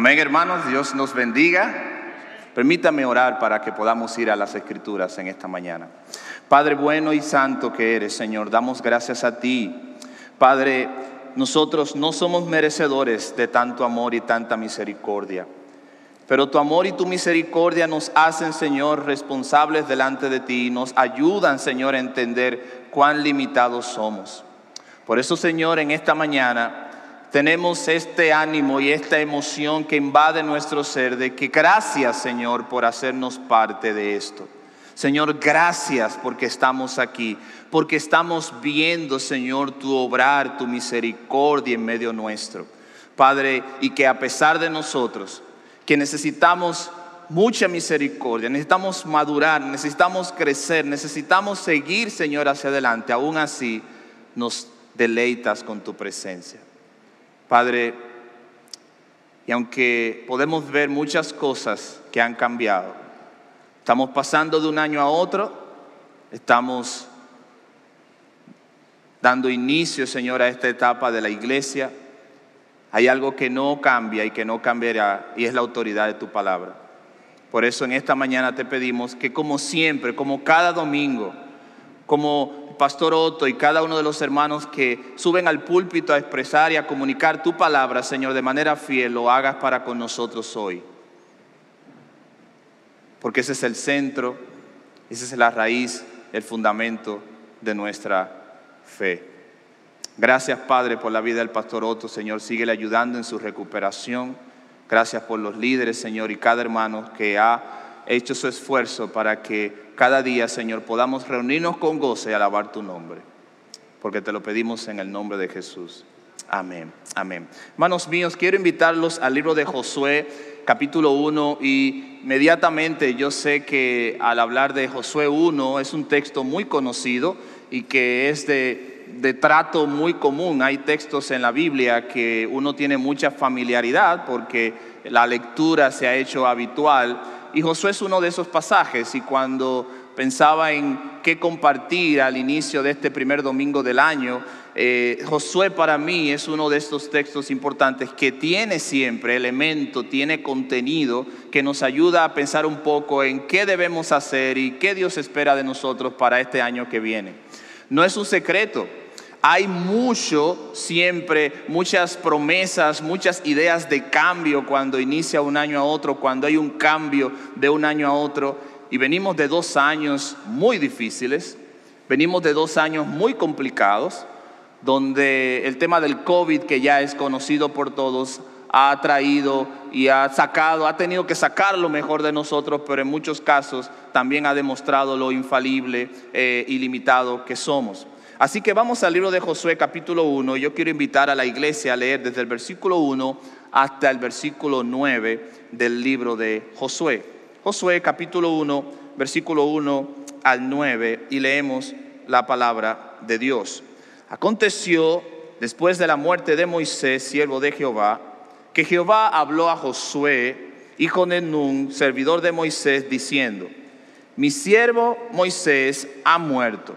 Amén, hermanos. Dios nos bendiga. Permítame orar para que podamos ir a las escrituras en esta mañana. Padre bueno y santo que eres, Señor, damos gracias a ti. Padre, nosotros no somos merecedores de tanto amor y tanta misericordia. Pero tu amor y tu misericordia nos hacen, Señor, responsables delante de ti y nos ayudan, Señor, a entender cuán limitados somos. Por eso, Señor, en esta mañana tenemos este ánimo y esta emoción que invade nuestro ser de que gracias, Señor, por hacernos parte de esto. Señor, gracias porque estamos aquí, porque estamos viendo, Señor, tu obrar, tu misericordia en medio nuestro. Padre, y que a pesar de nosotros, que necesitamos mucha misericordia, necesitamos madurar, necesitamos crecer, necesitamos seguir, Señor, hacia adelante. Aún así, nos deleitas con tu presencia. Padre, y aunque podemos ver muchas cosas que han cambiado, estamos pasando de un año a otro, estamos dando inicio, Señor, a esta etapa de la iglesia hay algo que no cambia y que no cambiará y es la autoridad de tu palabra. Por eso en esta mañana te pedimos que como siempre, como cada domingo, como Pastor Otto y cada uno de los hermanos que suben al púlpito a expresar y a comunicar tu palabra, Señor, de manera fiel, lo hagas para con nosotros hoy. Porque ese es el centro, esa es la raíz, el fundamento de nuestra fe. Gracias, Padre, por la vida del pastor Otto, Señor. Síguele ayudando en su recuperación. Gracias por los líderes, Señor, y cada hermano que ha hecho su esfuerzo para que cada día, Señor, podamos reunirnos con goce y alabar tu nombre. Porque te lo pedimos en el nombre de Jesús. Amén, amén. Hermanos míos, quiero invitarlos al libro de Josué, capítulo 1, y inmediatamente yo sé que al hablar de Josué 1 es un texto muy conocido y que es de de trato muy común. Hay textos en la Biblia que uno tiene mucha familiaridad porque la lectura se ha hecho habitual. Y Josué es uno de esos pasajes y cuando pensaba en qué compartir al inicio de este primer domingo del año, eh, Josué para mí es uno de estos textos importantes que tiene siempre elemento, tiene contenido que nos ayuda a pensar un poco en qué debemos hacer y qué Dios espera de nosotros para este año que viene. No es un secreto, hay mucho, siempre, muchas promesas, muchas ideas de cambio cuando inicia un año a otro, cuando hay un cambio de un año a otro. Y venimos de dos años muy difíciles, venimos de dos años muy complicados, donde el tema del COVID, que ya es conocido por todos, ha traído y ha sacado, ha tenido que sacar lo mejor de nosotros, pero en muchos casos también ha demostrado lo infalible e ilimitado que somos. Así que vamos al libro de Josué capítulo 1. Yo quiero invitar a la iglesia a leer desde el versículo 1 hasta el versículo 9 del libro de Josué. Josué capítulo 1, versículo 1 al 9 y leemos la palabra de Dios. Aconteció después de la muerte de Moisés, siervo de Jehová, que Jehová habló a Josué, hijo de Nun, servidor de Moisés, diciendo, mi siervo Moisés ha muerto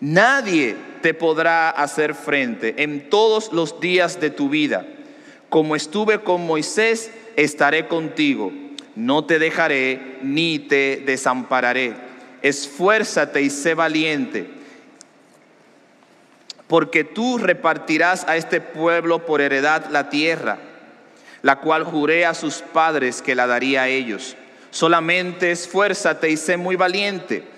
Nadie te podrá hacer frente en todos los días de tu vida. Como estuve con Moisés, estaré contigo. No te dejaré ni te desampararé. Esfuérzate y sé valiente, porque tú repartirás a este pueblo por heredad la tierra, la cual juré a sus padres que la daría a ellos. Solamente esfuérzate y sé muy valiente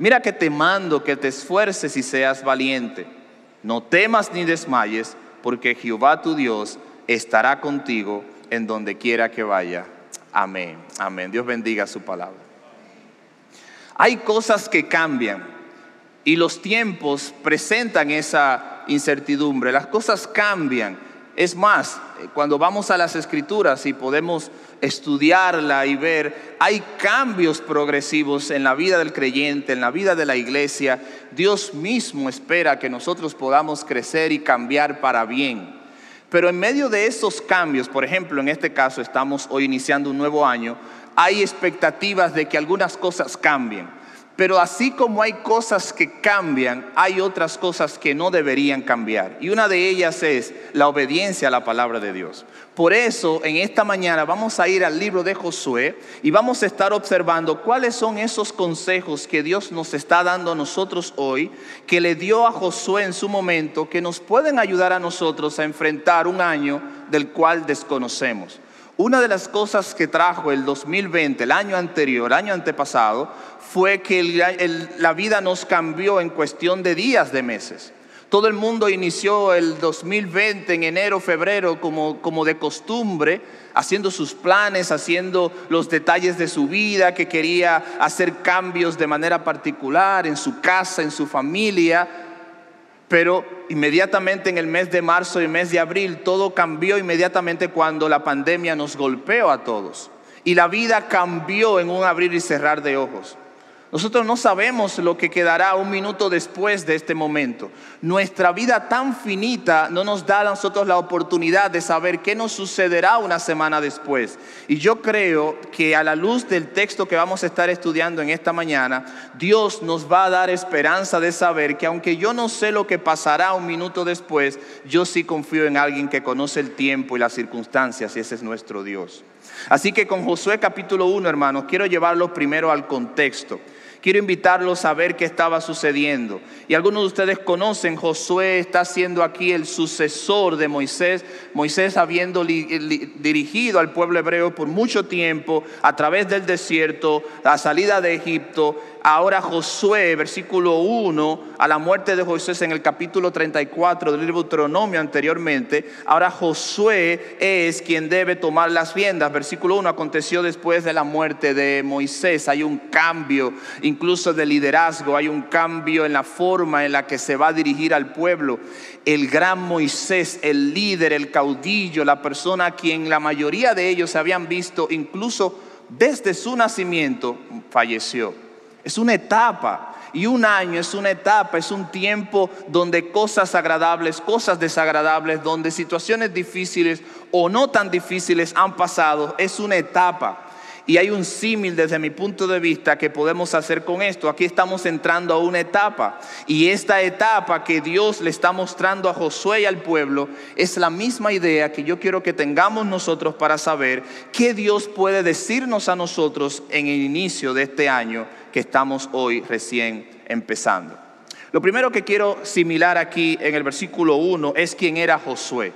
Mira que te mando que te esfuerces y seas valiente. No temas ni desmayes, porque Jehová tu Dios estará contigo en donde quiera que vaya. Amén, amén. Dios bendiga su palabra. Hay cosas que cambian y los tiempos presentan esa incertidumbre. Las cosas cambian. Es más, cuando vamos a las escrituras y podemos estudiarla y ver, hay cambios progresivos en la vida del creyente, en la vida de la iglesia. Dios mismo espera que nosotros podamos crecer y cambiar para bien. Pero en medio de esos cambios, por ejemplo, en este caso estamos hoy iniciando un nuevo año, hay expectativas de que algunas cosas cambien. Pero así como hay cosas que cambian, hay otras cosas que no deberían cambiar. Y una de ellas es la obediencia a la palabra de Dios. Por eso, en esta mañana vamos a ir al libro de Josué y vamos a estar observando cuáles son esos consejos que Dios nos está dando a nosotros hoy, que le dio a Josué en su momento, que nos pueden ayudar a nosotros a enfrentar un año del cual desconocemos. Una de las cosas que trajo el 2020, el año anterior, el año antepasado, fue que la vida nos cambió en cuestión de días, de meses. Todo el mundo inició el 2020 en enero, febrero, como, como de costumbre, haciendo sus planes, haciendo los detalles de su vida, que quería hacer cambios de manera particular en su casa, en su familia. Pero inmediatamente en el mes de marzo y mes de abril todo cambió inmediatamente cuando la pandemia nos golpeó a todos. Y la vida cambió en un abrir y cerrar de ojos. Nosotros no sabemos lo que quedará un minuto después de este momento. Nuestra vida tan finita no nos da a nosotros la oportunidad de saber qué nos sucederá una semana después. Y yo creo que a la luz del texto que vamos a estar estudiando en esta mañana, Dios nos va a dar esperanza de saber que aunque yo no sé lo que pasará un minuto después, yo sí confío en alguien que conoce el tiempo y las circunstancias y ese es nuestro Dios. Así que con Josué capítulo 1, hermanos, quiero llevarlo primero al contexto quiero invitarlos a ver qué estaba sucediendo. Y algunos de ustedes conocen, Josué está siendo aquí el sucesor de Moisés, Moisés habiendo dirigido al pueblo hebreo por mucho tiempo a través del desierto, la salida de Egipto, ahora Josué, versículo 1, a la muerte de Josué en el capítulo 34 del libro de Deuteronomio anteriormente, ahora Josué es quien debe tomar las riendas. Versículo 1 aconteció después de la muerte de Moisés. Hay un cambio incluso de liderazgo, hay un cambio en la forma en la que se va a dirigir al pueblo. El gran Moisés, el líder, el caudillo, la persona a quien la mayoría de ellos habían visto incluso desde su nacimiento, falleció. Es una etapa. Y un año es una etapa, es un tiempo donde cosas agradables, cosas desagradables, donde situaciones difíciles o no tan difíciles han pasado. Es una etapa. Y hay un símil desde mi punto de vista que podemos hacer con esto. Aquí estamos entrando a una etapa. Y esta etapa que Dios le está mostrando a Josué y al pueblo es la misma idea que yo quiero que tengamos nosotros para saber qué Dios puede decirnos a nosotros en el inicio de este año que estamos hoy recién empezando. Lo primero que quiero similar aquí en el versículo 1 es quién era Josué.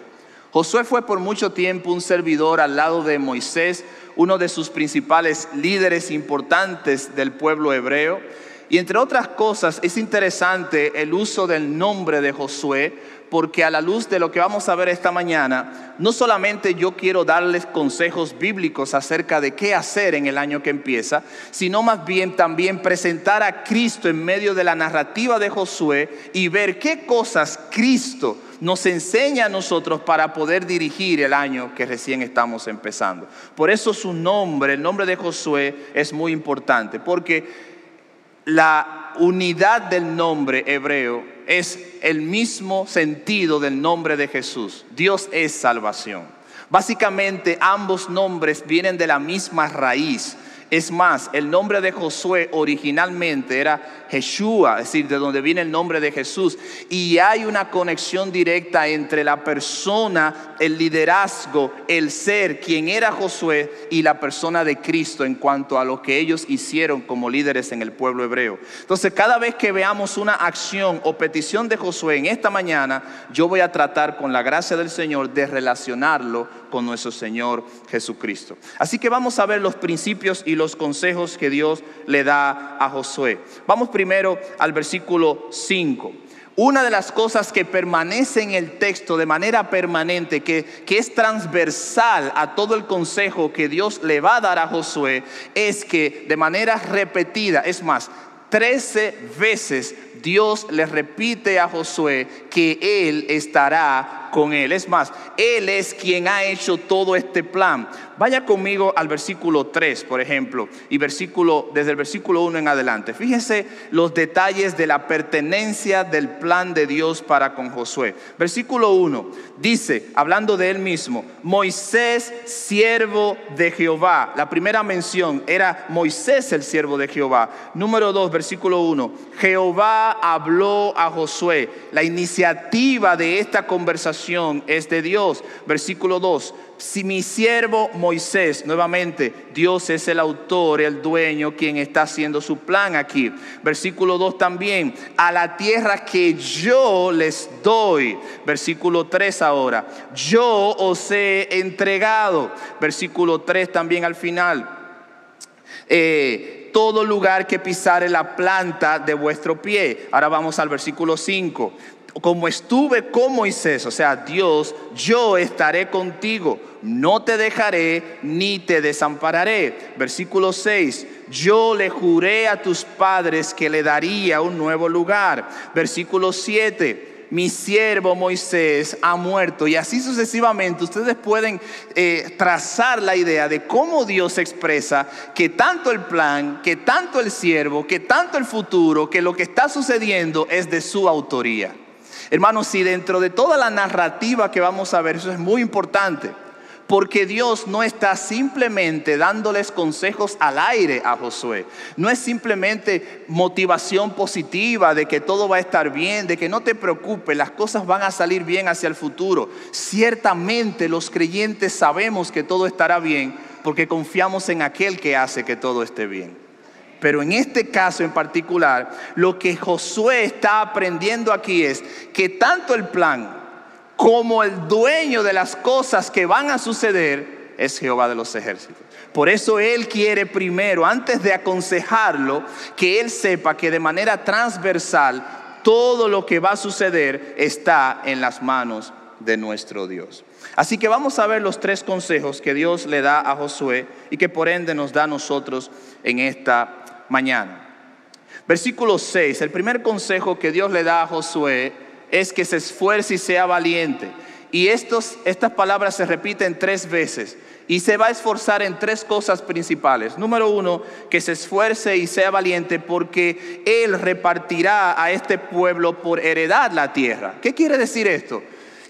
Josué fue por mucho tiempo un servidor al lado de Moisés, uno de sus principales líderes importantes del pueblo hebreo. Y entre otras cosas es interesante el uso del nombre de Josué, porque a la luz de lo que vamos a ver esta mañana, no solamente yo quiero darles consejos bíblicos acerca de qué hacer en el año que empieza, sino más bien también presentar a Cristo en medio de la narrativa de Josué y ver qué cosas Cristo nos enseña a nosotros para poder dirigir el año que recién estamos empezando. Por eso su nombre, el nombre de Josué, es muy importante, porque la unidad del nombre hebreo es el mismo sentido del nombre de Jesús. Dios es salvación. Básicamente ambos nombres vienen de la misma raíz. Es más, el nombre de Josué originalmente era Yeshua, es decir, de donde viene el nombre de Jesús. Y hay una conexión directa entre la persona, el liderazgo, el ser, quien era Josué, y la persona de Cristo en cuanto a lo que ellos hicieron como líderes en el pueblo hebreo. Entonces, cada vez que veamos una acción o petición de Josué en esta mañana, yo voy a tratar con la gracia del Señor de relacionarlo con nuestro Señor Jesucristo. Así que vamos a ver los principios y los consejos que Dios le da a Josué. Vamos primero al versículo 5. Una de las cosas que permanece en el texto de manera permanente, que, que, es transversal a todo el consejo que Dios le va a dar a Josué, es que de manera repetida, es más, trece veces Dios le repite a Josué que Él estará con Él. Es más, Él es quien ha hecho todo este plan. Vaya conmigo al versículo 3, por ejemplo, y versículo, desde el versículo 1 en adelante. Fíjense los detalles de la pertenencia del plan de Dios para con Josué. Versículo 1 dice, hablando de él mismo, Moisés, siervo de Jehová. La primera mención era Moisés, el siervo de Jehová. Número 2, versículo 1, Jehová habló a Josué. La iniciativa de esta conversación es de Dios. Versículo 2, si mi siervo Moisés, nuevamente, Dios es el autor, el dueño, quien está haciendo su plan aquí. Versículo 2 también, a la tierra que yo les doy. Versículo 3 ahora, yo os he entregado. Versículo 3 también al final. Eh, todo lugar que pisare la planta de vuestro pie. Ahora vamos al versículo 5 como estuve con Moisés, o sea, Dios, yo estaré contigo, no te dejaré ni te desampararé. Versículo 6, yo le juré a tus padres que le daría un nuevo lugar. Versículo 7, mi siervo Moisés ha muerto. Y así sucesivamente ustedes pueden eh, trazar la idea de cómo Dios expresa que tanto el plan, que tanto el siervo, que tanto el futuro, que lo que está sucediendo es de su autoría. Hermanos, si dentro de toda la narrativa que vamos a ver, eso es muy importante, porque Dios no está simplemente dándoles consejos al aire a Josué. No es simplemente motivación positiva de que todo va a estar bien, de que no te preocupes, las cosas van a salir bien hacia el futuro. Ciertamente los creyentes sabemos que todo estará bien porque confiamos en aquel que hace que todo esté bien. Pero en este caso en particular, lo que Josué está aprendiendo aquí es que tanto el plan como el dueño de las cosas que van a suceder es Jehová de los ejércitos. Por eso Él quiere primero, antes de aconsejarlo, que Él sepa que de manera transversal todo lo que va a suceder está en las manos de nuestro Dios. Así que vamos a ver los tres consejos que Dios le da a Josué y que por ende nos da a nosotros en esta mañana. Versículo 6, el primer consejo que Dios le da a Josué es que se esfuerce y sea valiente. Y estas palabras se repiten tres veces y se va a esforzar en tres cosas principales. Número uno, que se esfuerce y sea valiente porque Él repartirá a este pueblo por heredad la tierra. ¿Qué quiere decir esto?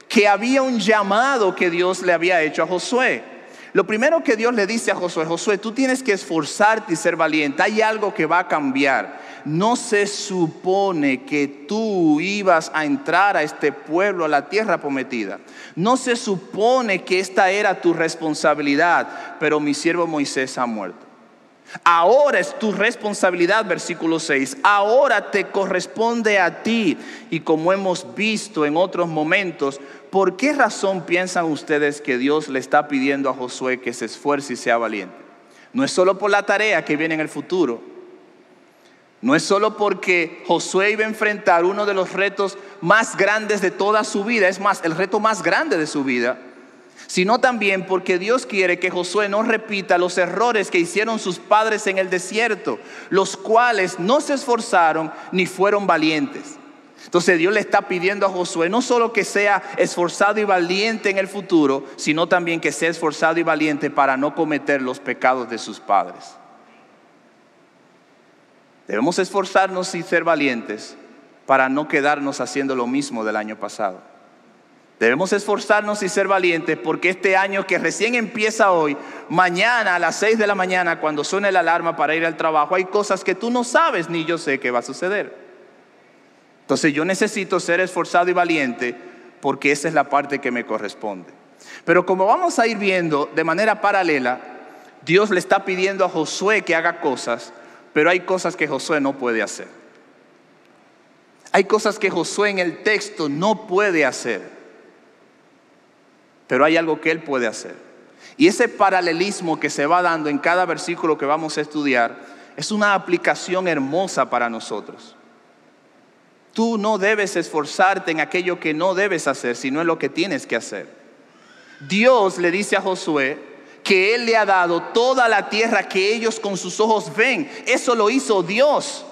Que había un llamado que Dios le había hecho a Josué. Lo primero que Dios le dice a Josué, Josué, tú tienes que esforzarte y ser valiente. Hay algo que va a cambiar. No se supone que tú ibas a entrar a este pueblo, a la tierra prometida. No se supone que esta era tu responsabilidad, pero mi siervo Moisés ha muerto. Ahora es tu responsabilidad, versículo 6. Ahora te corresponde a ti. Y como hemos visto en otros momentos, ¿por qué razón piensan ustedes que Dios le está pidiendo a Josué que se esfuerce y sea valiente? No es solo por la tarea que viene en el futuro. No es solo porque Josué iba a enfrentar uno de los retos más grandes de toda su vida, es más, el reto más grande de su vida sino también porque Dios quiere que Josué no repita los errores que hicieron sus padres en el desierto, los cuales no se esforzaron ni fueron valientes. Entonces Dios le está pidiendo a Josué no solo que sea esforzado y valiente en el futuro, sino también que sea esforzado y valiente para no cometer los pecados de sus padres. Debemos esforzarnos y ser valientes para no quedarnos haciendo lo mismo del año pasado. Debemos esforzarnos y ser valientes porque este año que recién empieza hoy, mañana a las 6 de la mañana, cuando suene la alarma para ir al trabajo, hay cosas que tú no sabes ni yo sé que va a suceder. Entonces yo necesito ser esforzado y valiente porque esa es la parte que me corresponde. Pero como vamos a ir viendo de manera paralela, Dios le está pidiendo a Josué que haga cosas, pero hay cosas que Josué no puede hacer. Hay cosas que Josué en el texto no puede hacer. Pero hay algo que Él puede hacer. Y ese paralelismo que se va dando en cada versículo que vamos a estudiar es una aplicación hermosa para nosotros. Tú no debes esforzarte en aquello que no debes hacer, sino en lo que tienes que hacer. Dios le dice a Josué que Él le ha dado toda la tierra que ellos con sus ojos ven. Eso lo hizo Dios.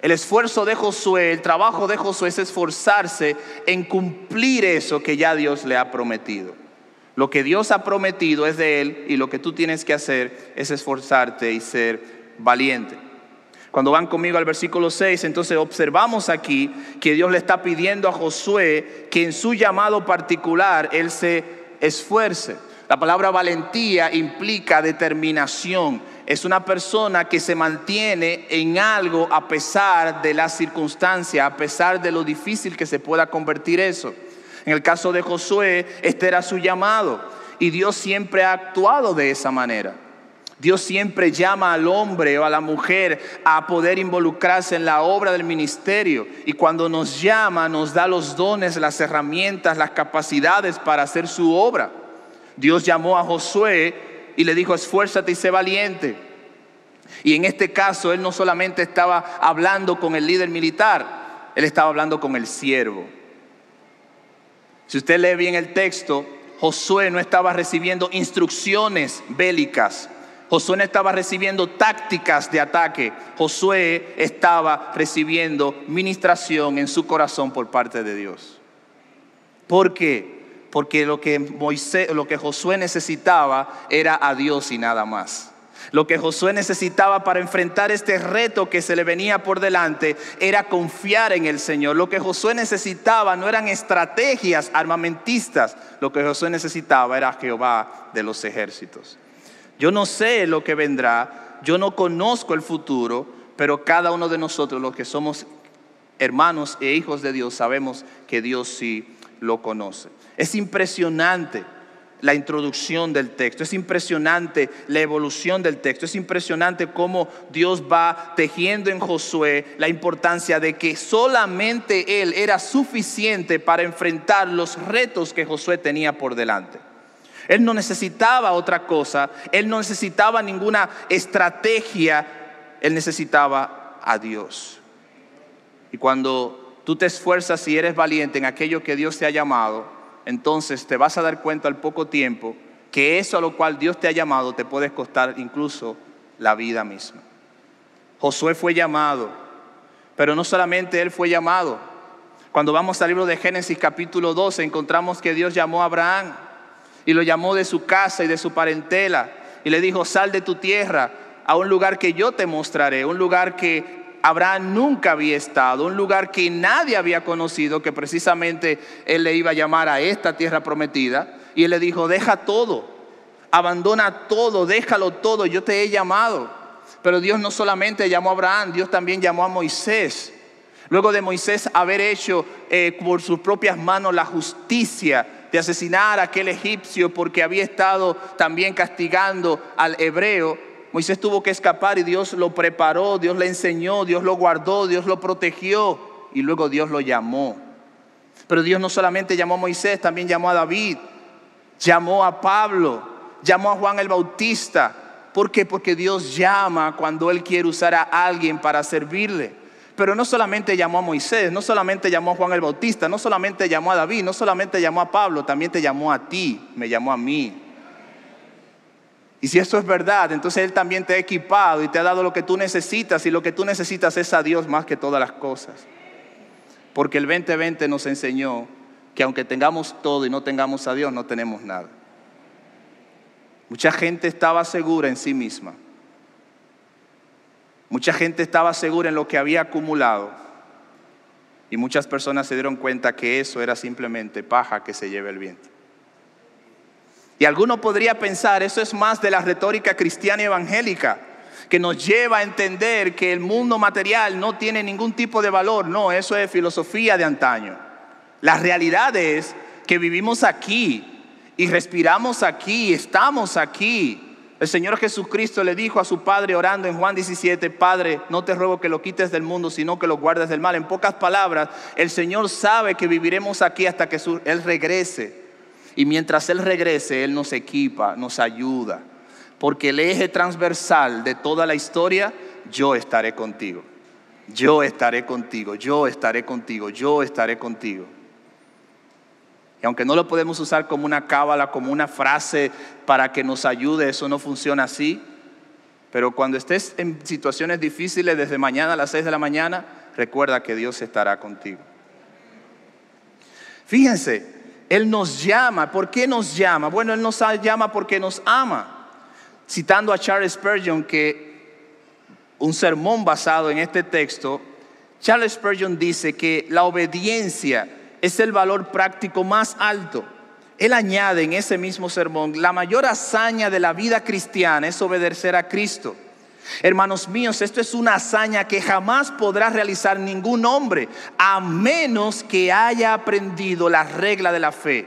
El esfuerzo de Josué, el trabajo de Josué es esforzarse en cumplir eso que ya Dios le ha prometido. Lo que Dios ha prometido es de Él y lo que tú tienes que hacer es esforzarte y ser valiente. Cuando van conmigo al versículo 6, entonces observamos aquí que Dios le está pidiendo a Josué que en su llamado particular Él se esfuerce. La palabra valentía implica determinación. Es una persona que se mantiene en algo a pesar de la circunstancia, a pesar de lo difícil que se pueda convertir eso. En el caso de Josué, este era su llamado y Dios siempre ha actuado de esa manera. Dios siempre llama al hombre o a la mujer a poder involucrarse en la obra del ministerio. Y cuando nos llama, nos da los dones, las herramientas, las capacidades para hacer su obra. Dios llamó a Josué y le dijo, esfuérzate y sé valiente. Y en este caso, él no solamente estaba hablando con el líder militar, él estaba hablando con el siervo. Si usted lee bien el texto, Josué no estaba recibiendo instrucciones bélicas. Josué no estaba recibiendo tácticas de ataque. Josué estaba recibiendo ministración en su corazón por parte de Dios. ¿Por qué? Porque lo que, Moisés, lo que Josué necesitaba era a Dios y nada más. Lo que Josué necesitaba para enfrentar este reto que se le venía por delante era confiar en el Señor. Lo que Josué necesitaba no eran estrategias armamentistas, lo que Josué necesitaba era Jehová de los ejércitos. Yo no sé lo que vendrá, yo no conozco el futuro, pero cada uno de nosotros, los que somos hermanos e hijos de Dios, sabemos que Dios sí lo conoce. Es impresionante la introducción del texto, es impresionante la evolución del texto, es impresionante cómo Dios va tejiendo en Josué la importancia de que solamente Él era suficiente para enfrentar los retos que Josué tenía por delante. Él no necesitaba otra cosa, él no necesitaba ninguna estrategia, él necesitaba a Dios. Y cuando tú te esfuerzas y eres valiente en aquello que Dios te ha llamado, entonces te vas a dar cuenta al poco tiempo que eso a lo cual Dios te ha llamado te puede costar incluso la vida misma. Josué fue llamado, pero no solamente él fue llamado. Cuando vamos al libro de Génesis capítulo 12 encontramos que Dios llamó a Abraham y lo llamó de su casa y de su parentela y le dijo, sal de tu tierra a un lugar que yo te mostraré, un lugar que Abraham nunca había estado, un lugar que nadie había conocido, que precisamente él le iba a llamar a esta tierra prometida. Y él le dijo, deja todo, abandona todo, déjalo todo, yo te he llamado. Pero Dios no solamente llamó a Abraham, Dios también llamó a Moisés. Luego de Moisés haber hecho eh, por sus propias manos la justicia de asesinar a aquel egipcio porque había estado también castigando al hebreo, Moisés tuvo que escapar y Dios lo preparó, Dios le enseñó, Dios lo guardó, Dios lo protegió y luego Dios lo llamó. Pero Dios no solamente llamó a Moisés, también llamó a David, llamó a Pablo, llamó a Juan el Bautista. ¿Por qué? Porque Dios llama cuando Él quiere usar a alguien para servirle. Pero no solamente llamó a Moisés, no solamente llamó a Juan el Bautista, no solamente llamó a David, no solamente llamó a Pablo, también te llamó a ti, me llamó a mí. Y si esto es verdad, entonces Él también te ha equipado y te ha dado lo que tú necesitas y lo que tú necesitas es a Dios más que todas las cosas. Porque el 2020 nos enseñó que aunque tengamos todo y no tengamos a Dios, no tenemos nada. Mucha gente estaba segura en sí misma Mucha gente estaba segura en lo que había acumulado y muchas personas se dieron cuenta que eso era simplemente paja que se lleva el viento. Y alguno podría pensar, eso es más de la retórica cristiana evangélica, que nos lleva a entender que el mundo material no tiene ningún tipo de valor. No, eso es filosofía de antaño. La realidad es que vivimos aquí y respiramos aquí, estamos aquí. El Señor Jesucristo le dijo a su Padre orando en Juan 17, Padre, no te ruego que lo quites del mundo, sino que lo guardes del mal. En pocas palabras, el Señor sabe que viviremos aquí hasta que Él regrese. Y mientras Él regrese, Él nos equipa, nos ayuda. Porque el eje transversal de toda la historia, yo estaré contigo. Yo estaré contigo, yo estaré contigo, yo estaré contigo. Y aunque no lo podemos usar como una cábala, como una frase para que nos ayude, eso no funciona así. Pero cuando estés en situaciones difíciles desde mañana a las 6 de la mañana, recuerda que Dios estará contigo. Fíjense, Él nos llama. ¿Por qué nos llama? Bueno, Él nos llama porque nos ama. Citando a Charles Spurgeon, que un sermón basado en este texto, Charles Spurgeon dice que la obediencia es el valor práctico más alto. Él añade en ese mismo sermón, la mayor hazaña de la vida cristiana es obedecer a Cristo. Hermanos míos, esto es una hazaña que jamás podrá realizar ningún hombre a menos que haya aprendido la regla de la fe,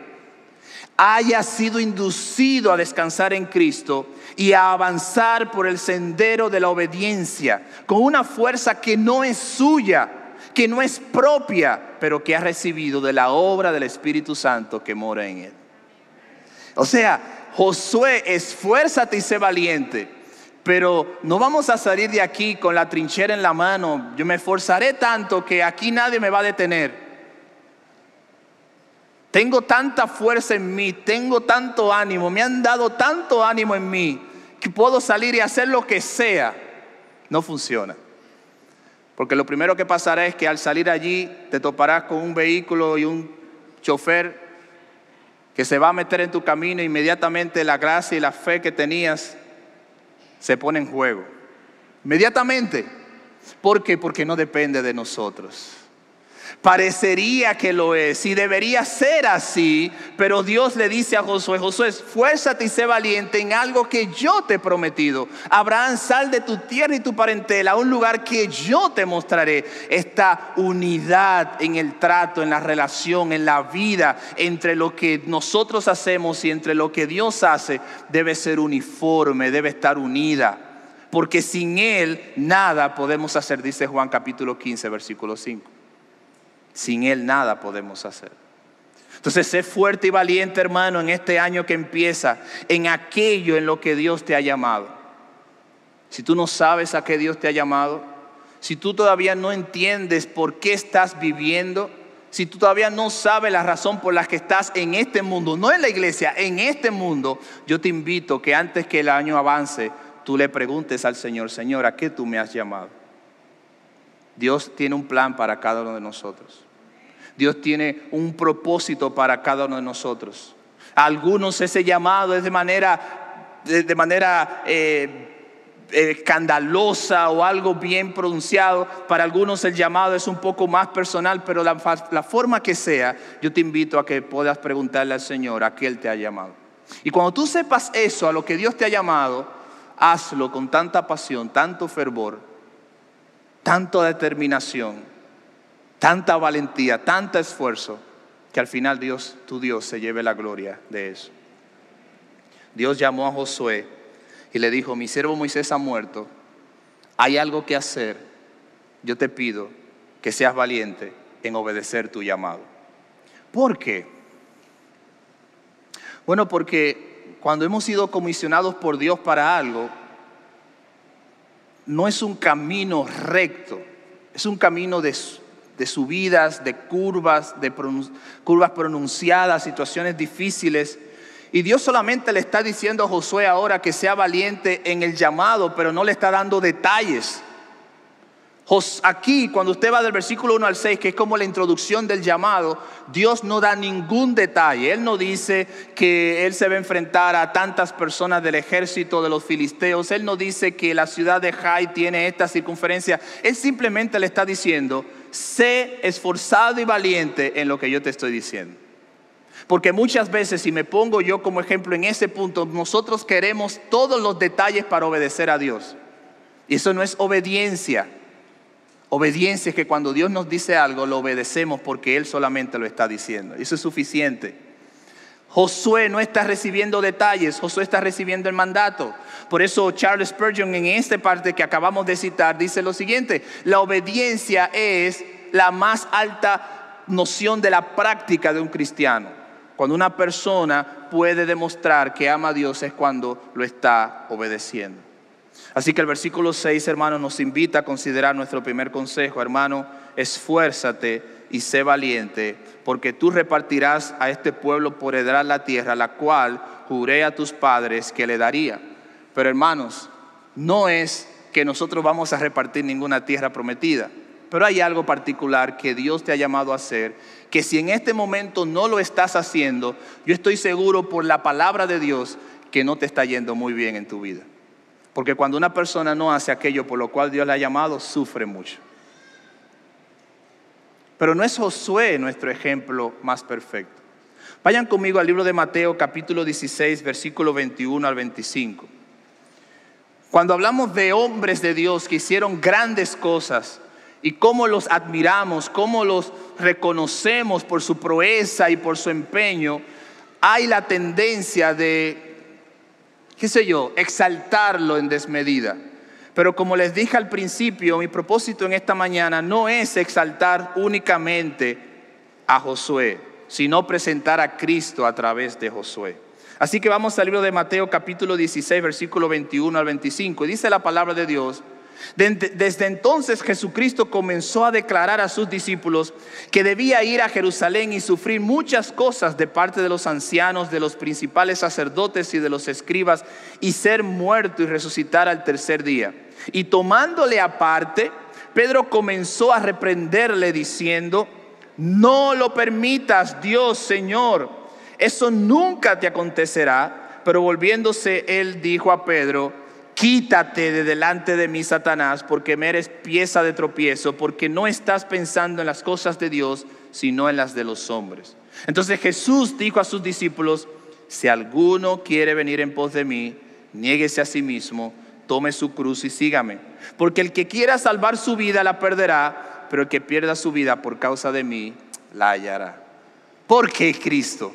haya sido inducido a descansar en Cristo y a avanzar por el sendero de la obediencia con una fuerza que no es suya, que no es propia, pero que ha recibido de la obra del Espíritu Santo que mora en él. O sea, Josué, esfuérzate y sé valiente. Pero no vamos a salir de aquí con la trinchera en la mano. Yo me esforzaré tanto que aquí nadie me va a detener. Tengo tanta fuerza en mí, tengo tanto ánimo, me han dado tanto ánimo en mí que puedo salir y hacer lo que sea. No funciona. Porque lo primero que pasará es que al salir allí te toparás con un vehículo y un chofer que se va a meter en tu camino, inmediatamente la gracia y la fe que tenías se pone en juego. Inmediatamente. ¿Por qué? Porque no depende de nosotros. Parecería que lo es y debería ser así, pero Dios le dice a Josué, Josué, esfuérzate y sé valiente en algo que yo te he prometido. Abraham, sal de tu tierra y tu parentela a un lugar que yo te mostraré. Esta unidad en el trato, en la relación, en la vida, entre lo que nosotros hacemos y entre lo que Dios hace, debe ser uniforme, debe estar unida. Porque sin Él nada podemos hacer, dice Juan capítulo 15, versículo 5. Sin Él nada podemos hacer. Entonces, sé fuerte y valiente, hermano, en este año que empieza, en aquello en lo que Dios te ha llamado. Si tú no sabes a qué Dios te ha llamado, si tú todavía no entiendes por qué estás viviendo, si tú todavía no sabes la razón por la que estás en este mundo, no en la iglesia, en este mundo, yo te invito que antes que el año avance, tú le preguntes al Señor, Señor, ¿a qué tú me has llamado? Dios tiene un plan para cada uno de nosotros. Dios tiene un propósito para cada uno de nosotros. algunos ese llamado es de manera, de, manera eh, escandalosa o algo bien pronunciado. Para algunos el llamado es un poco más personal, pero la, la forma que sea, yo te invito a que puedas preguntarle al Señor a qué Él te ha llamado. Y cuando tú sepas eso, a lo que Dios te ha llamado, hazlo con tanta pasión, tanto fervor, tanta determinación, tanta valentía, tanto esfuerzo, que al final Dios, tu Dios, se lleve la gloria de eso. Dios llamó a Josué y le dijo, mi siervo Moisés ha muerto, hay algo que hacer, yo te pido que seas valiente en obedecer tu llamado. ¿Por qué? Bueno, porque cuando hemos sido comisionados por Dios para algo, no es un camino recto, es un camino de, subidas, de curvas, de curvas pronunciadas, situaciones difíciles. Y Dios solamente le está diciendo a Josué ahora que sea valiente en el llamado, pero no le está dando detalles. Aquí, cuando usted va del versículo 1 al 6, que es como la introducción del llamado, Dios no da ningún detalle. Él no dice que Él se va a enfrentar a tantas personas del ejército de los filisteos. Él no dice que la ciudad de Jai tiene esta circunferencia. Él simplemente le está diciendo, sé esforzado y valiente en lo que yo te estoy diciendo. Porque muchas veces, si me pongo yo como ejemplo en ese punto, nosotros queremos todos los detalles para obedecer a Dios. Y eso no es obediencia. Obediencia es que cuando Dios nos dice algo, lo obedecemos porque Él solamente lo está diciendo. Eso es suficiente. Josué no está recibiendo detalles, Josué está recibiendo el mandato. Por eso Charles Spurgeon en esta parte que acabamos de citar dice lo siguiente, la obediencia es la más alta noción de la práctica de un cristiano. Cuando una persona puede demostrar que ama a Dios es cuando lo está obedeciendo. Así que el versículo 6, hermano, nos invita a considerar nuestro primer consejo. Hermano, esfuérzate y sé valiente, porque tú repartirás a este pueblo por heredar la tierra, la cual juré a tus padres que le daría. Pero hermanos, no es que nosotros vamos a repartir ninguna tierra prometida. Pero hay algo particular que Dios te ha llamado a hacer, que si en este momento no lo estás haciendo, yo estoy seguro por la palabra de Dios que no te está yendo muy bien en tu vida. Porque cuando una persona no hace aquello por lo cual Dios le ha llamado, sufre mucho. Pero no es Josué nuestro ejemplo más perfecto. Vayan conmigo al libro de Mateo capítulo 16, versículo 21 al 25. Cuando hablamos de hombres de Dios que hicieron grandes cosas, y cómo los admiramos, cómo los reconocemos por su proeza y por su empeño, hay la tendencia de, qué sé yo, exaltarlo en desmedida. Pero como les dije al principio, mi propósito en esta mañana no es exaltar únicamente a Josué, sino presentar a Cristo a través de Josué. Así que vamos al libro de Mateo capítulo 16, versículo 21 al 25. Y dice la palabra de Dios, desde entonces Jesucristo comenzó a declarar a sus discípulos que debía ir a Jerusalén y sufrir muchas cosas de parte de los ancianos, de los principales sacerdotes y de los escribas y ser muerto y resucitar al tercer día. Y tomándole aparte, Pedro comenzó a reprenderle diciendo, no lo permitas, Dios Señor, eso nunca te acontecerá. Pero volviéndose, él dijo a Pedro, Quítate de delante de mí, Satanás, porque me eres pieza de tropiezo, porque no estás pensando en las cosas de Dios, sino en las de los hombres. Entonces Jesús dijo a sus discípulos, si alguno quiere venir en pos de mí, niéguese a sí mismo, tome su cruz y sígame. Porque el que quiera salvar su vida la perderá, pero el que pierda su vida por causa de mí, la hallará. ¿Por qué Cristo?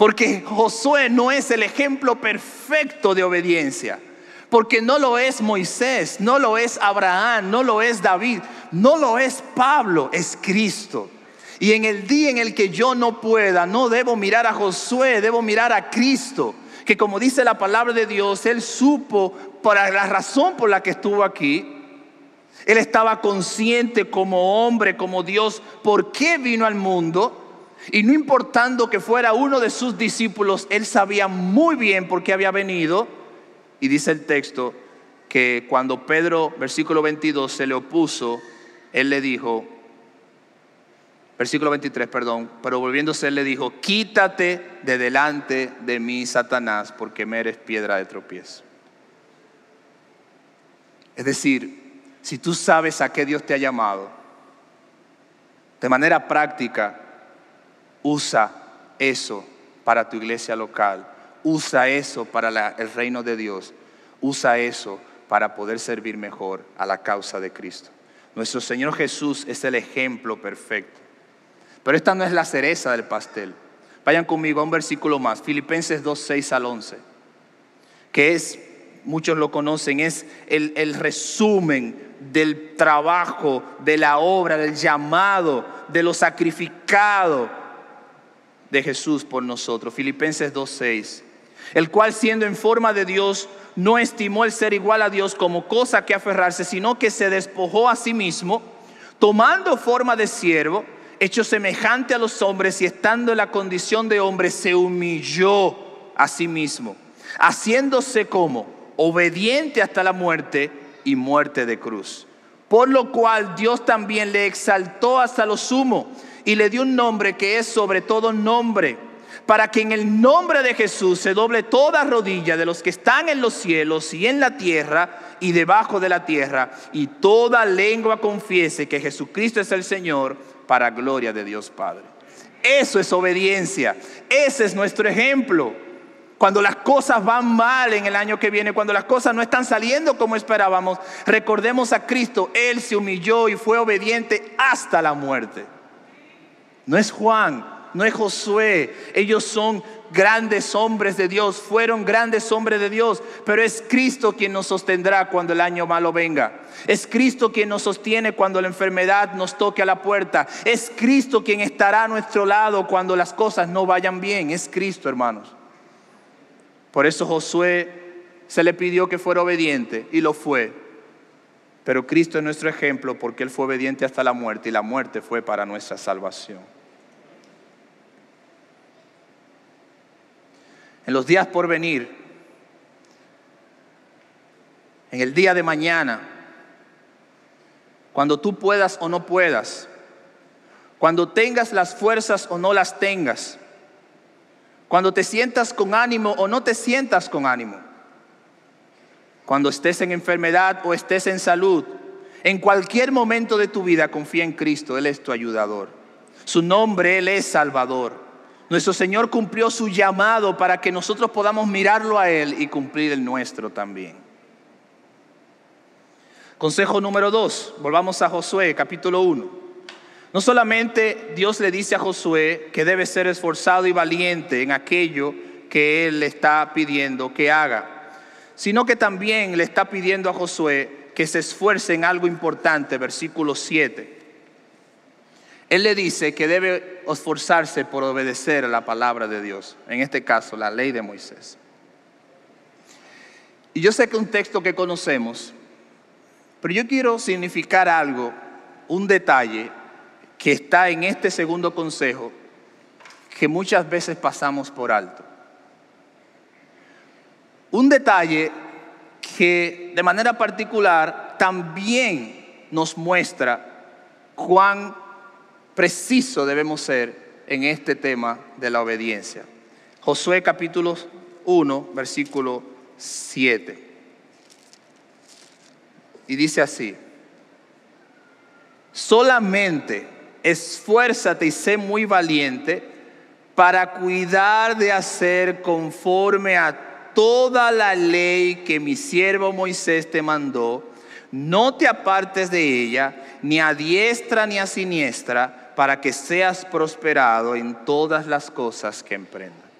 Porque Josué no es el ejemplo perfecto de obediencia. Porque no lo es Moisés, no lo es Abraham, no lo es David, no lo es Pablo, es Cristo. Y en el día en el que yo no pueda, no debo mirar a Josué, debo mirar a Cristo. Que como dice la palabra de Dios, Él supo para la razón por la que estuvo aquí. Él estaba consciente como hombre, como Dios, por qué vino al mundo y no importando que fuera uno de sus discípulos, él sabía muy bien por qué había venido. Y dice el texto que cuando Pedro, versículo 22, se le opuso, él le dijo, versículo 23, perdón, pero volviéndose él le dijo, quítate de delante de mí, Satanás, porque me eres piedra de tropiezo. Es decir, si tú sabes a qué Dios te ha llamado, de manera práctica, Usa eso para tu iglesia local. Usa eso para el reino de Dios. Usa eso para poder servir mejor a la causa de Cristo. Nuestro Señor Jesús es el ejemplo perfecto. Pero esta no es la cereza del pastel. Vayan conmigo a un versículo más, Filipenses 2, 6 al 11, que es, muchos lo conocen, es el, el resumen del trabajo, de la obra, del llamado, de lo sacrificado de Jesús por nosotros. Filipenses 2.6. El cual siendo en forma de Dios, no estimó el ser igual a Dios como cosa que aferrarse, sino que se despojó a sí mismo, tomando forma de siervo, hecho semejante a los hombres y estando en la condición de hombre, se humilló a sí mismo, haciéndose como obediente hasta la muerte y muerte de cruz. Por lo cual Dios también le exaltó hasta lo sumo y le dio un nombre que es sobre todo nombre, para que en el nombre de Jesús se doble toda rodilla de los que están en los cielos y en la tierra y debajo de la tierra, y toda lengua confiese que Jesucristo es el Señor, para gloria de Dios Padre. Eso es obediencia, ese es nuestro ejemplo. Cuando las cosas van mal en el año que viene, cuando las cosas no están saliendo como esperábamos, recordemos a Cristo, Él se humilló y fue obediente hasta la muerte. No es Juan, no es Josué. Ellos son grandes hombres de Dios, fueron grandes hombres de Dios, pero es Cristo quien nos sostendrá cuando el año malo venga. Es Cristo quien nos sostiene cuando la enfermedad nos toque a la puerta. Es Cristo quien estará a nuestro lado cuando las cosas no vayan bien. Es Cristo, hermanos. Por eso Josué se le pidió que fuera obediente y lo fue. Pero Cristo es nuestro ejemplo porque Él fue obediente hasta la muerte y la muerte fue para nuestra salvación. En los días por venir, en el día de mañana, cuando tú puedas o no puedas, cuando tengas las fuerzas o no las tengas, cuando te sientas con ánimo o no te sientas con ánimo, cuando estés en enfermedad o estés en salud, en cualquier momento de tu vida confía en Cristo, Él es tu ayudador. Su nombre, Él es Salvador. Nuestro Señor cumplió su llamado para que nosotros podamos mirarlo a Él y cumplir el nuestro también. Consejo número dos, volvamos a Josué, capítulo 1. No solamente Dios le dice a Josué que debe ser esforzado y valiente en aquello que Él le está pidiendo que haga, sino que también le está pidiendo a Josué que se esfuerce en algo importante, versículo 7. Él le dice que debe esforzarse por obedecer a la palabra de Dios, en este caso la ley de Moisés. Y yo sé que es un texto que conocemos, pero yo quiero significar algo, un detalle que está en este segundo consejo que muchas veces pasamos por alto. Un detalle que de manera particular también nos muestra cuán preciso debemos ser en este tema de la obediencia. Josué capítulo 1, versículo 7. Y dice así, solamente esfuérzate y sé muy valiente para cuidar de hacer conforme a toda la ley que mi siervo Moisés te mandó. No te apartes de ella, ni a diestra ni a siniestra, para que seas prosperado en todas las cosas que emprendas.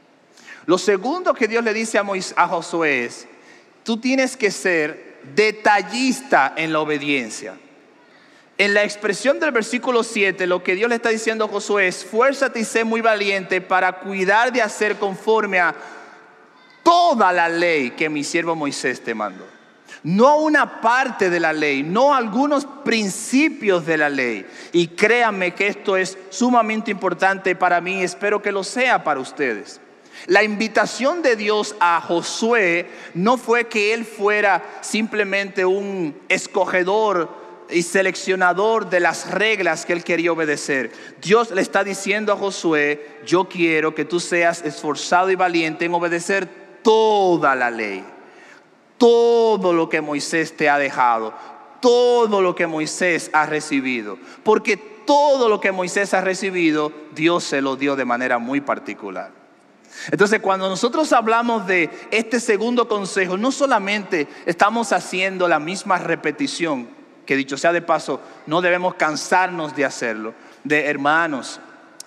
Lo segundo que Dios le dice a, a Josué es, tú tienes que ser detallista en la obediencia. En la expresión del versículo 7, lo que Dios le está diciendo a Josué es, fuérzate y sé muy valiente para cuidar de hacer conforme a toda la ley que mi siervo Moisés te mandó. No una parte de la ley, no algunos principios de la ley. Y créanme que esto es sumamente importante para mí, espero que lo sea para ustedes. La invitación de Dios a Josué no fue que él fuera simplemente un escogedor y seleccionador de las reglas que él quería obedecer. Dios le está diciendo a Josué, yo quiero que tú seas esforzado y valiente en obedecer toda la ley, todo lo que Moisés te ha dejado, todo lo que Moisés ha recibido, porque todo lo que Moisés ha recibido, Dios se lo dio de manera muy particular. Entonces, cuando nosotros hablamos de este segundo consejo, no solamente estamos haciendo la misma repetición, que dicho sea de paso, no debemos cansarnos de hacerlo. De hermanos,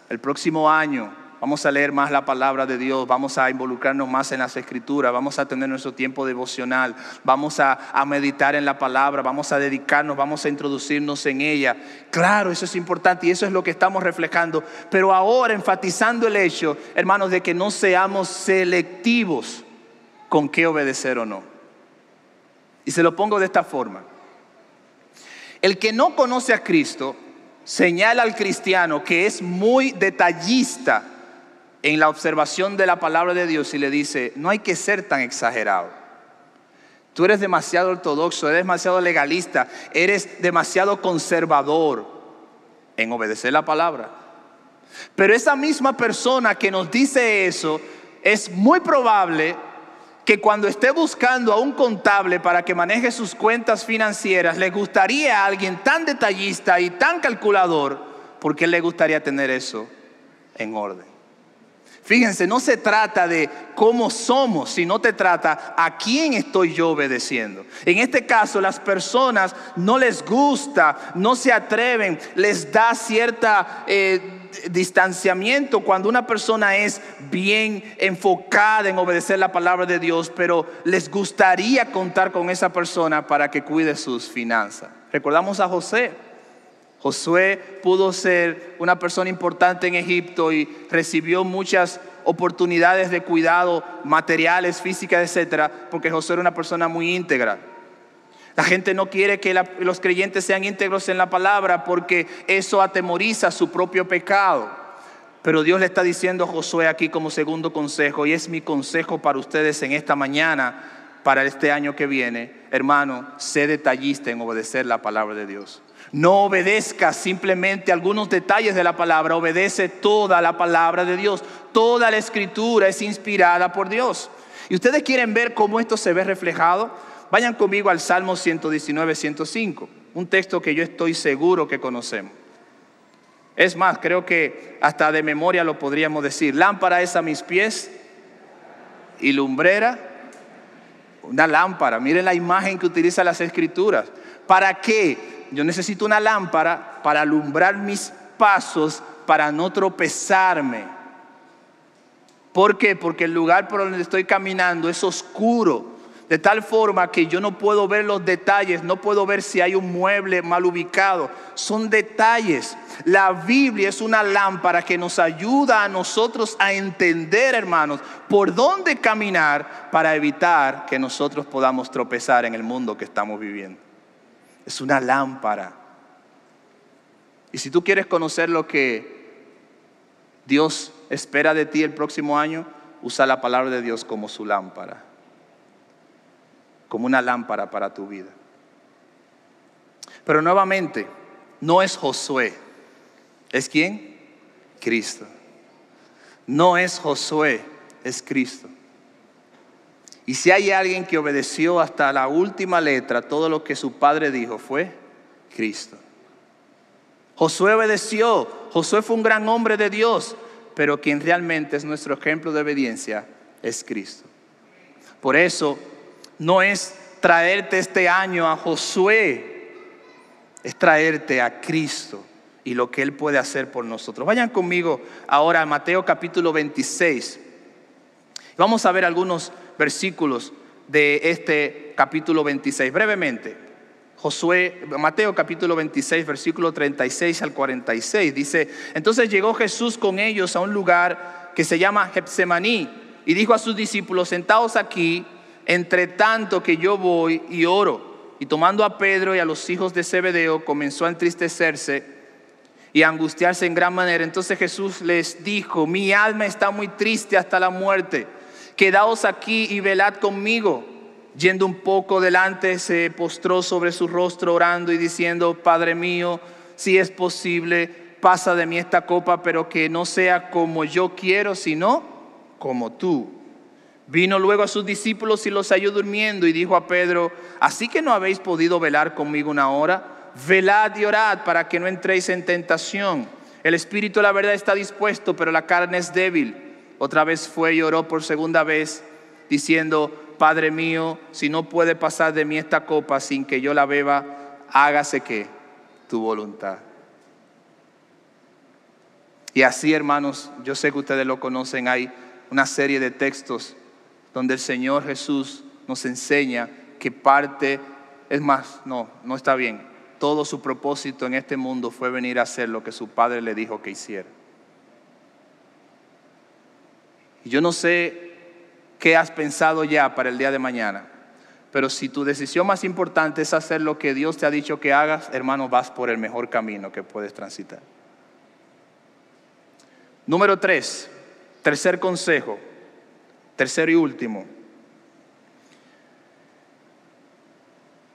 el próximo año vamos a leer más la palabra de Dios, vamos a involucrarnos más en las escrituras, vamos a tener nuestro tiempo devocional, vamos a, a, meditar en la palabra, vamos a dedicarnos, vamos a introducirnos en ella. Claro, eso es importante y eso es lo que estamos reflejando, pero ahora enfatizando el hecho, hermanos, de que no seamos selectivos con qué obedecer o no. Y se lo pongo de esta forma. El que no conoce a Cristo señala al cristiano que es muy detallista en la observación de la palabra de Dios y le dice, no hay que ser tan exagerado. Tú eres demasiado ortodoxo, eres demasiado legalista, eres demasiado conservador en obedecer la palabra. Pero esa misma persona que nos dice eso es muy probable que cuando esté buscando a un contable para que maneje sus cuentas financieras, le gustaría a alguien tan detallista y tan calculador, porque le gustaría tener eso en orden. Fíjense, no se trata de cómo somos, sino te trata a quién estoy yo obedeciendo. En este caso, las personas no les gusta, no se atreven, les da cierta... Eh, distanciamiento cuando una persona es bien enfocada en obedecer la palabra de Dios, pero les gustaría contar con esa persona para que cuide sus finanzas. Recordamos a José. Josué pudo ser una persona importante en Egipto y recibió muchas oportunidades de cuidado materiales, físicas, etcétera, porque Josué era una persona muy íntegra. La gente no quiere que los creyentes sean íntegros en la palabra porque eso atemoriza su propio pecado. Pero Dios le está diciendo a Josué aquí como segundo consejo, y es mi consejo para ustedes en esta mañana, para este año que viene, hermano, sé detallista en obedecer la palabra de Dios. No obedezca simplemente algunos detalles de la palabra, obedece toda la palabra de Dios. Toda la escritura es inspirada por Dios. ¿Y ustedes quieren ver cómo esto se ve reflejado? Vayan conmigo al Salmo 119, 105, un texto que yo estoy seguro que conocemos. Es más, creo que hasta de memoria lo podríamos decir. Lámpara es a mis pies y lumbrera, una lámpara. Miren la imagen que utiliza las escrituras. ¿Para qué? Yo necesito una lámpara para alumbrar mis pasos, para no tropezarme. ¿Por qué? Porque el lugar por donde estoy caminando es oscuro de tal forma que yo no puedo ver los detalles, no puedo ver si hay un mueble mal ubicado. Son detalles. La Biblia es una lámpara que nos ayuda a nosotros a entender, hermanos, por dónde caminar para evitar que nosotros podamos tropezar en el mundo que estamos viviendo. Es una lámpara. Y si tú quieres conocer lo que Dios espera de ti el próximo año, usa la palabra de Dios como su lámpara como una lámpara para tu vida. Pero nuevamente, no es Josué. ¿Es quién? Cristo. No es Josué, es Cristo. Y si hay alguien que obedeció hasta la última letra todo lo que su padre dijo, fue Cristo. Josué obedeció, Josué fue un gran hombre de Dios, pero quien realmente es nuestro ejemplo de obediencia es Cristo. Por eso no es traerte este año a Josué, es traerte a Cristo y lo que Él puede hacer por nosotros. Vayan conmigo ahora a Mateo capítulo 26. Vamos a ver algunos versículos de este capítulo 26, brevemente. Mateo capítulo 26, versículo 36 al 46, dice, entonces llegó Jesús con ellos a un lugar que se llama Getsemaní y dijo a sus discípulos, sentaos aquí entre tanto que yo voy y oro. Y tomando a Pedro y a los hijos de Zebedeo, comenzó a entristecerse y a angustiarse en gran manera. Entonces Jesús les dijo, mi alma está muy triste hasta la muerte. Quedaos aquí y velad conmigo. Yendo un poco delante, se postró sobre su rostro orando y diciendo, Padre mío, si es posible, pasa de mí esta copa, pero que no sea como yo quiero, sino como tú. Vino luego a sus discípulos y los halló durmiendo y dijo a Pedro, así que no habéis podido velar conmigo una hora, velad y orad para que no entréis en tentación. El espíritu la verdad está dispuesto, pero la carne es débil. Otra vez fue y oró por segunda vez, diciendo, Padre mío, si no puede pasar de mí esta copa sin que yo la beba, hágase que tu voluntad. Y así, hermanos, yo sé que ustedes lo conocen, hay una serie de textos donde el Señor Jesús nos enseña que parte, es más, no, no está bien. Todo su propósito en este mundo fue venir a hacer lo que su Padre le dijo que hiciera. Y yo no sé qué has pensado ya para el día de mañana, pero si tu decisión más importante es hacer lo que Dios te ha dicho que hagas, hermano, vas por el mejor camino que puedes transitar. Número tres, tercer consejo Tercero y último.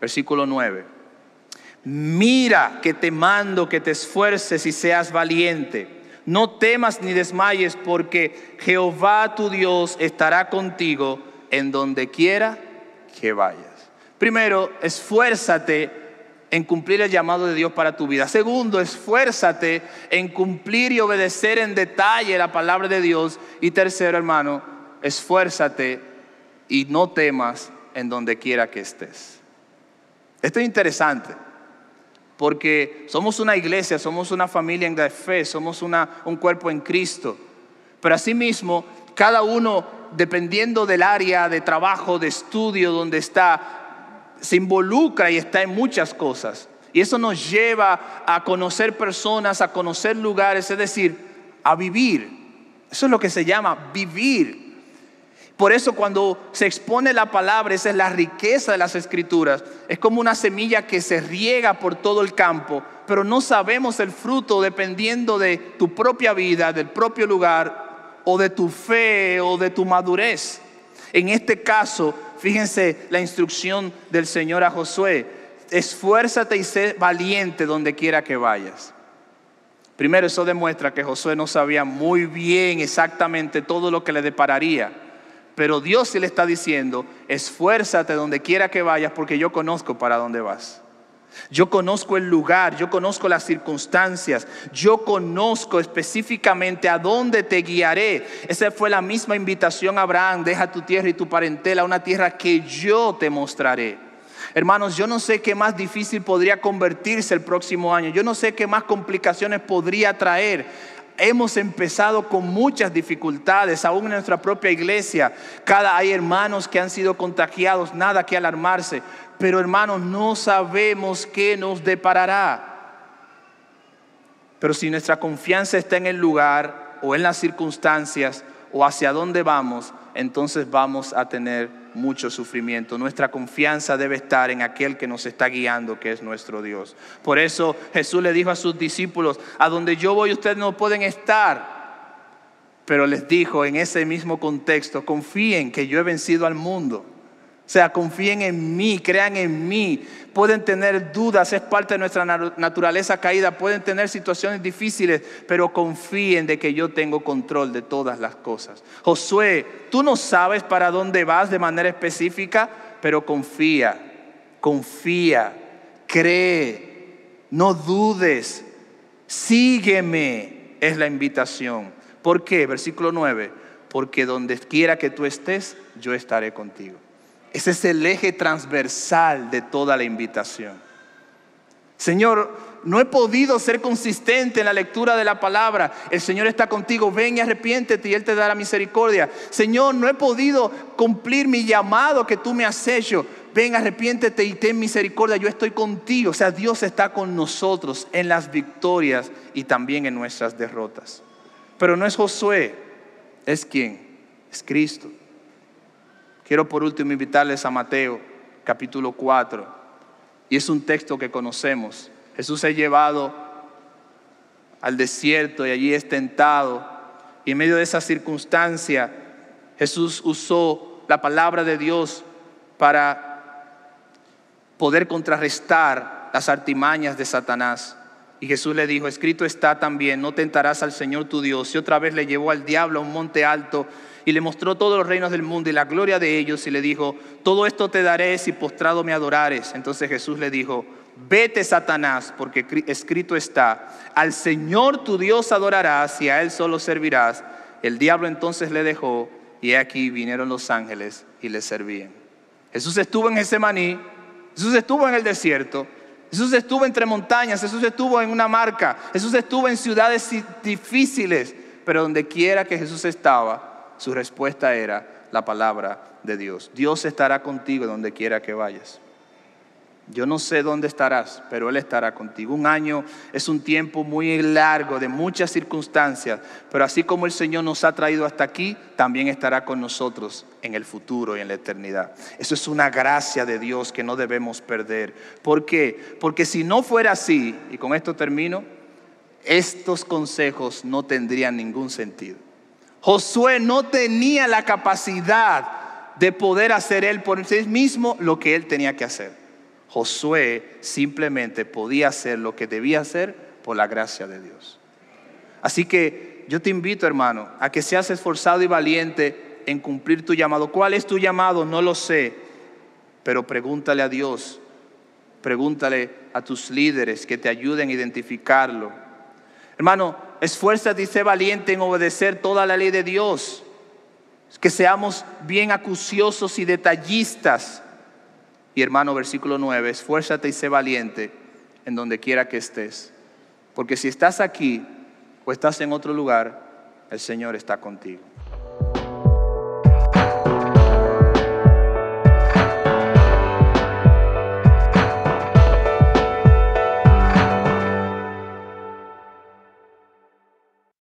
Versículo 9. Mira que te mando que te esfuerces y seas valiente. No temas ni desmayes porque Jehová tu Dios estará contigo en donde quiera que vayas. Primero, esfuérzate en cumplir el llamado de Dios para tu vida. Segundo, esfuérzate en cumplir y obedecer en detalle la palabra de Dios. Y tercero, hermano, esfuérzate y no temas en donde quiera que estés. Esto es interesante, porque somos una iglesia, somos una familia en la fe, somos un cuerpo en Cristo. Pero asimismo, cada uno, dependiendo del área de trabajo, de estudio donde está, se involucra y está en muchas cosas. Y eso nos lleva a conocer personas, a conocer lugares, es decir, a vivir. Eso es lo que se llama vivir. Por eso cuando se expone la palabra, esa es la riqueza de las escrituras. Es como una semilla que se riega por todo el campo, pero no sabemos el fruto dependiendo de tu propia vida, del propio lugar, o de tu fe, o de tu madurez. En este caso, fíjense la instrucción del Señor a Josué. Esfuérzate y sé valiente donde quiera que vayas. Primero, eso demuestra que Josué no sabía muy bien exactamente todo lo que le depararía pero Dios sí le está diciendo, esfuérzate donde quiera que vayas porque yo conozco para dónde vas. Yo conozco el lugar, yo conozco las circunstancias, yo conozco específicamente a dónde te guiaré. Esa fue la misma invitación a Abraham, deja tu tierra y tu parentela, una tierra que yo te mostraré. Hermanos, yo no sé qué más difícil podría convertirse el próximo año, yo no sé qué más complicaciones podría traer hemos empezado con muchas dificultades, aún en nuestra propia iglesia. Cada hay hermanos que han sido contagiados, nada que alarmarse, pero hermanos, no sabemos qué nos deparará. Pero si nuestra confianza está en el lugar o en las circunstancias o hacia dónde vamos, entonces vamos a tener mucho sufrimiento. Nuestra confianza debe estar en aquel que nos está guiando, que es nuestro Dios. Por eso Jesús le dijo a sus discípulos, a donde yo voy ustedes no pueden estar. Pero les dijo en ese mismo contexto, confíen que yo he vencido al mundo. O sea, confíen en mí, crean en mí. Pueden tener dudas, es parte de nuestra naturaleza caída. Pueden tener situaciones difíciles, pero confíen de que yo tengo control de todas las cosas. Josué, tú no sabes para dónde vas de manera específica, pero confía, confía, cree, no dudes, sígueme, es la invitación. ¿Por qué? Versículo 9, porque donde quiera que tú estés, yo estaré contigo. Ese es el eje transversal de toda la invitación. Señor, no he podido ser consistente en la lectura de la palabra. El Señor está contigo, ven y arrepiéntete y Él te dará misericordia. Señor, no he podido cumplir mi llamado que tú me has hecho. Ven, arrepiéntete y ten misericordia, yo estoy contigo. O sea, Dios está con nosotros en las victorias y también en nuestras derrotas. Pero no es Josué, es quién, es Cristo. Quiero por último invitarles a Mateo capítulo 4. Y es un texto que conocemos. Jesús ha llevado al desierto y allí es tentado. Y en medio de esa circunstancia, Jesús usó la palabra de Dios para poder contrarrestar las artimañas de Satanás. Y Jesús le dijo, escrito está también, no tentarás al Señor tu Dios. Y otra vez le llevó al diablo a un monte alto y le mostró todos los reinos del mundo y la gloria de ellos y le dijo, todo esto te daré si postrado me adorares. Entonces Jesús le dijo, vete Satanás, porque escrito está, al Señor tu Dios adorarás y a Él solo servirás. El diablo entonces le dejó y aquí vinieron los ángeles y le servían. Jesús estuvo en Getsemaní, Jesús estuvo en el desierto, Jesús estuvo entre montañas, Jesús estuvo en una marca, Jesús estuvo en ciudades difíciles, pero donde quiera que Jesús estaba, su respuesta era la palabra de Dios. Dios estará contigo donde quiera que vayas. Yo no sé dónde estarás, pero Él estará contigo. Un año es un tiempo muy largo, de muchas circunstancias, pero así como el Señor nos ha traído hasta aquí, también estará con nosotros en el futuro y en la eternidad. Eso es una gracia de Dios que no debemos perder. ¿Por qué? Porque si no fuera así, y con esto termino, estos consejos no tendrían ningún sentido. Josué no tenía la capacidad de poder hacer él por sí mismo lo que él tenía que hacer. Josué simplemente podía hacer lo que debía hacer por la gracia de Dios. Así que yo te invito, hermano, a que seas esforzado y valiente en cumplir tu llamado. ¿Cuál es tu llamado? No lo sé, pero pregúntale a Dios, pregúntale a tus líderes que te ayuden a identificarlo. Hermano, esfuérzate y sé valiente en obedecer toda la ley de Dios. Que seamos bien acuciosos y detallistas. Y hermano, versículo 9, esfuérzate y sé valiente en donde quiera que estés. Porque si estás aquí o estás en otro lugar, el Señor está contigo.